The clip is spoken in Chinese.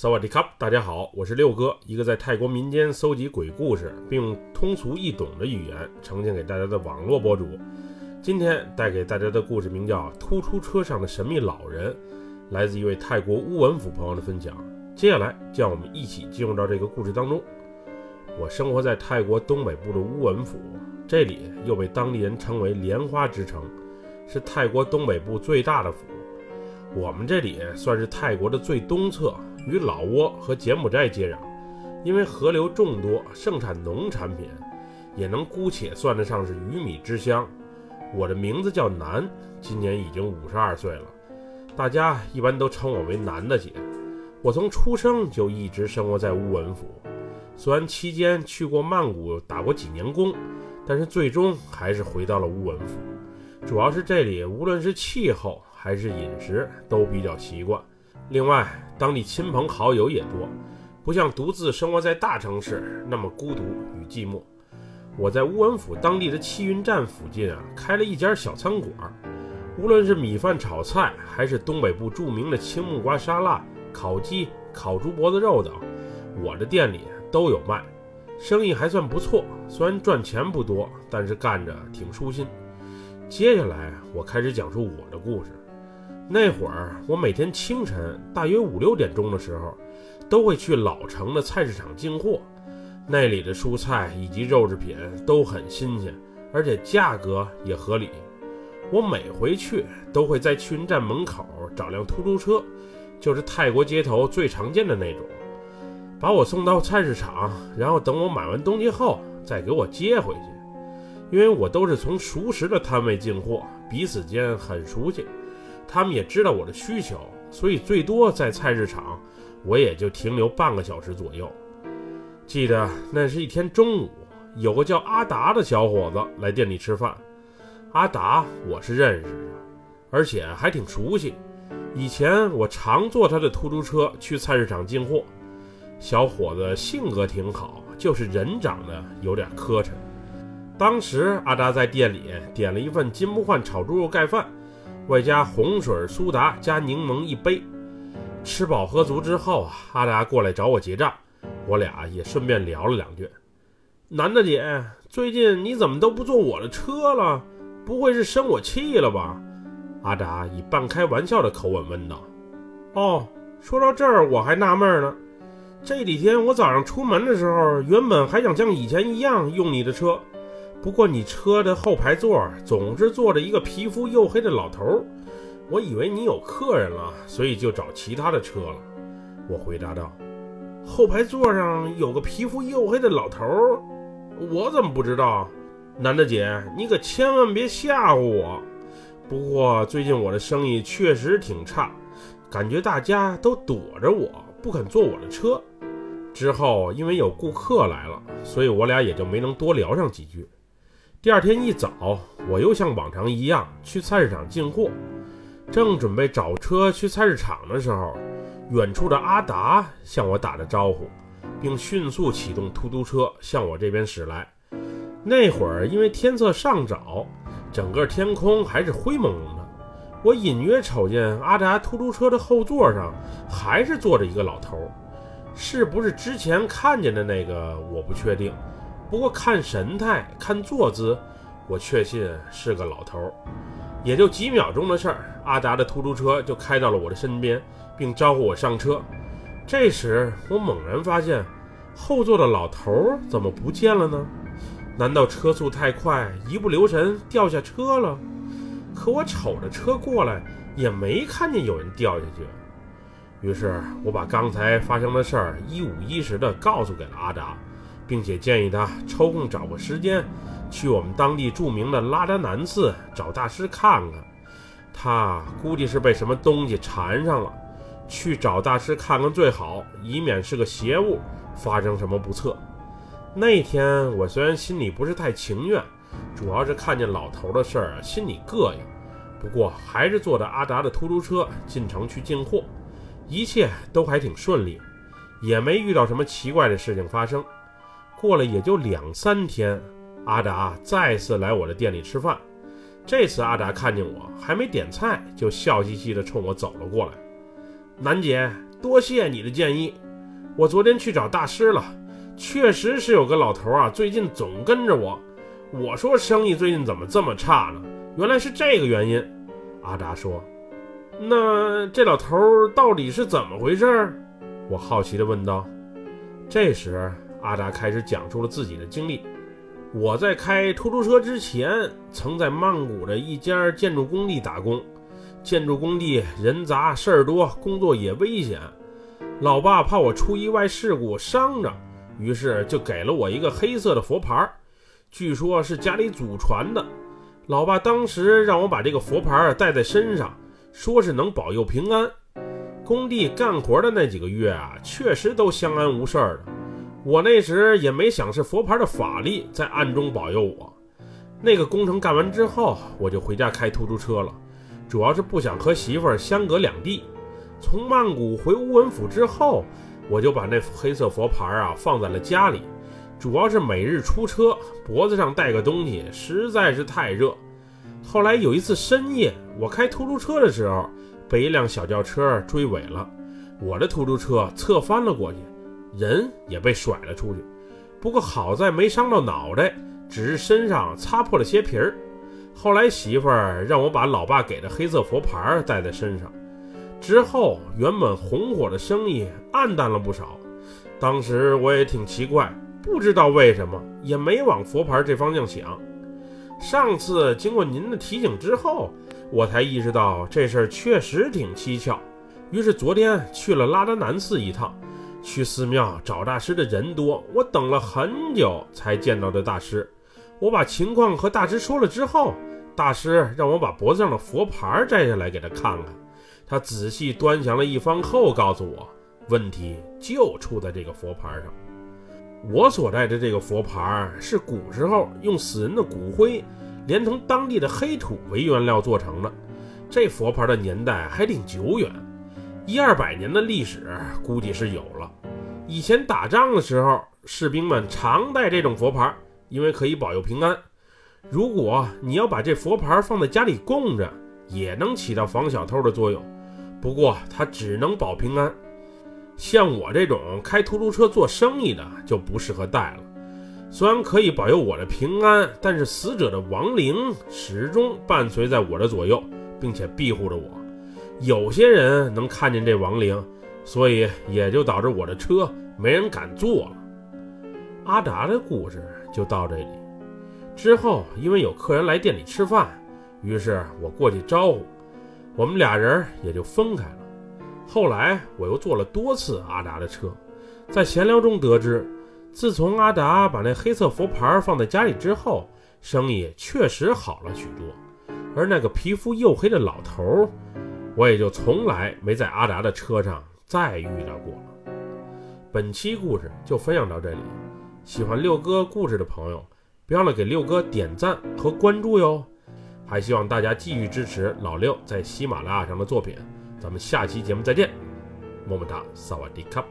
萨瓦迪卡，大家好，我是六哥，一个在泰国民间搜集鬼故事，并用通俗易懂的语言呈现给大家的网络博主。今天带给大家的故事名叫《突出车上的神秘老人》，来自一位泰国乌文府朋友的分享。接下来，就让我们一起进入到这个故事当中。我生活在泰国东北部的乌文府，这里又被当地人称为“莲花之城”，是泰国东北部最大的府。我们这里算是泰国的最东侧。与老挝和柬埔寨接壤，因为河流众多，盛产农产品，也能姑且算得上是鱼米之乡。我的名字叫南，今年已经五十二岁了，大家一般都称我为南大姐。我从出生就一直生活在乌文府，虽然期间去过曼谷打过几年工，但是最终还是回到了乌文府。主要是这里无论是气候还是饮食都比较习惯。另外，当地亲朋好友也多，不像独自生活在大城市那么孤独与寂寞。我在乌文府当地的汽运站附近啊，开了一家小餐馆，无论是米饭炒菜，还是东北部著名的青木瓜沙拉、烤鸡、烤猪脖子肉等，我的店里都有卖，生意还算不错。虽然赚钱不多，但是干着挺舒心。接下来，我开始讲述我的故事。那会儿，我每天清晨大约五六点钟的时候，都会去老城的菜市场进货。那里的蔬菜以及肉制品都很新鲜，而且价格也合理。我每回去都会在去运站门口找辆出租车，就是泰国街头最常见的那种，把我送到菜市场，然后等我买完东西后再给我接回去。因为我都是从熟识的摊位进货，彼此间很熟悉。他们也知道我的需求，所以最多在菜市场，我也就停留半个小时左右。记得那是一天中午，有个叫阿达的小伙子来店里吃饭。阿达我是认识的，而且还挺熟悉。以前我常坐他的出租车去菜市场进货。小伙子性格挺好，就是人长得有点磕碜。当时阿达在店里点了一份金不换炒猪肉盖饭。外加红水苏打加柠檬一杯，吃饱喝足之后啊，阿达过来找我结账，我俩也顺便聊了两句。男的姐，最近你怎么都不坐我的车了？不会是生我气了吧？阿达以半开玩笑的口吻问道。哦，说到这儿我还纳闷呢，这几天我早上出门的时候，原本还想像以前一样用你的车。不过你车的后排座总是坐着一个皮肤黝黑的老头，我以为你有客人了，所以就找其他的车了。我回答道：“后排座上有个皮肤黝黑的老头，我怎么不知道？男的姐，你可千万别吓唬我。不过最近我的生意确实挺差，感觉大家都躲着我，不肯坐我的车。之后因为有顾客来了，所以我俩也就没能多聊上几句。”第二天一早，我又像往常一样去菜市场进货，正准备找车去菜市场的时候，远处的阿达向我打着招呼，并迅速启动出租车向我这边驶来。那会儿因为天色尚早，整个天空还是灰蒙蒙的，我隐约瞅见阿达出租车的后座上还是坐着一个老头，是不是之前看见的那个，我不确定。不过看神态、看坐姿，我确信是个老头。也就几秒钟的事儿，阿达的出租车就开到了我的身边，并招呼我上车。这时，我猛然发现，后座的老头怎么不见了呢？难道车速太快，一不留神掉下车了？可我瞅着车过来，也没看见有人掉下去。于是，我把刚才发生的事儿一五一十地告诉给了阿达。并且建议他抽空找个时间，去我们当地著名的拉扎南寺找大师看看。他估计是被什么东西缠上了，去找大师看看最好，以免是个邪物发生什么不测。那天我虽然心里不是太情愿，主要是看见老头的事儿，心里膈应。不过还是坐着阿达的出租车进城去进货，一切都还挺顺利，也没遇到什么奇怪的事情发生。过了也就两三天，阿达再次来我的店里吃饭。这次阿达看见我还没点菜，就笑嘻嘻地冲我走了过来。南姐，多谢你的建议。我昨天去找大师了，确实是有个老头啊，最近总跟着我。我说生意最近怎么这么差呢？原来是这个原因。阿达说：“那这老头到底是怎么回事？”我好奇地问道。这时，阿达开始讲述了自己的经历。我在开出租车之前，曾在曼谷的一家建筑工地打工。建筑工地人杂事儿多，工作也危险。老爸怕我出意外事故伤着，于是就给了我一个黑色的佛牌，据说是家里祖传的。老爸当时让我把这个佛牌带在身上，说是能保佑平安。工地干活的那几个月啊，确实都相安无事的。我那时也没想是佛牌的法力在暗中保佑我。那个工程干完之后，我就回家开出租车了，主要是不想和媳妇儿相隔两地。从曼谷回乌文府之后，我就把那黑色佛牌啊放在了家里，主要是每日出车，脖子上带个东西实在是太热。后来有一次深夜，我开出租车的时候。被一辆小轿车追尾了，我的出租车侧翻了过去，人也被甩了出去。不过好在没伤到脑袋，只是身上擦破了些皮儿。后来媳妇儿让我把老爸给的黑色佛牌带在身上，之后原本红火的生意暗淡了不少。当时我也挺奇怪，不知道为什么，也没往佛牌这方向想。上次经过您的提醒之后。我才意识到这事儿确实挺蹊跷，于是昨天去了拉达南寺一趟。去寺庙找大师的人多，我等了很久才见到的大师。我把情况和大师说了之后，大师让我把脖子上的佛牌摘下来给他看看。他仔细端详了一番后，告诉我，问题就出在这个佛牌上。我所在的这个佛牌是古时候用死人的骨灰。连同当地的黑土为原料做成的，这佛牌的年代还挺久远，一二百年的历史估计是有了。以前打仗的时候，士兵们常戴这种佛牌，因为可以保佑平安。如果你要把这佛牌放在家里供着，也能起到防小偷的作用。不过它只能保平安，像我这种开出租车做生意的就不适合戴了。虽然可以保佑我的平安，但是死者的亡灵始终伴随在我的左右，并且庇护着我。有些人能看见这亡灵，所以也就导致我的车没人敢坐了。阿达的故事就到这里。之后，因为有客人来店里吃饭，于是我过去招呼，我们俩人也就分开了。后来，我又坐了多次阿达的车，在闲聊中得知。自从阿达把那黑色佛牌放在家里之后，生意确实好了许多。而那个皮肤黝黑的老头儿，我也就从来没在阿达的车上再遇到过了。本期故事就分享到这里，喜欢六哥故事的朋友，别忘了给六哥点赞和关注哟。还希望大家继续支持老六在喜马拉雅上的作品。咱们下期节目再见，么么哒，萨瓦迪卡。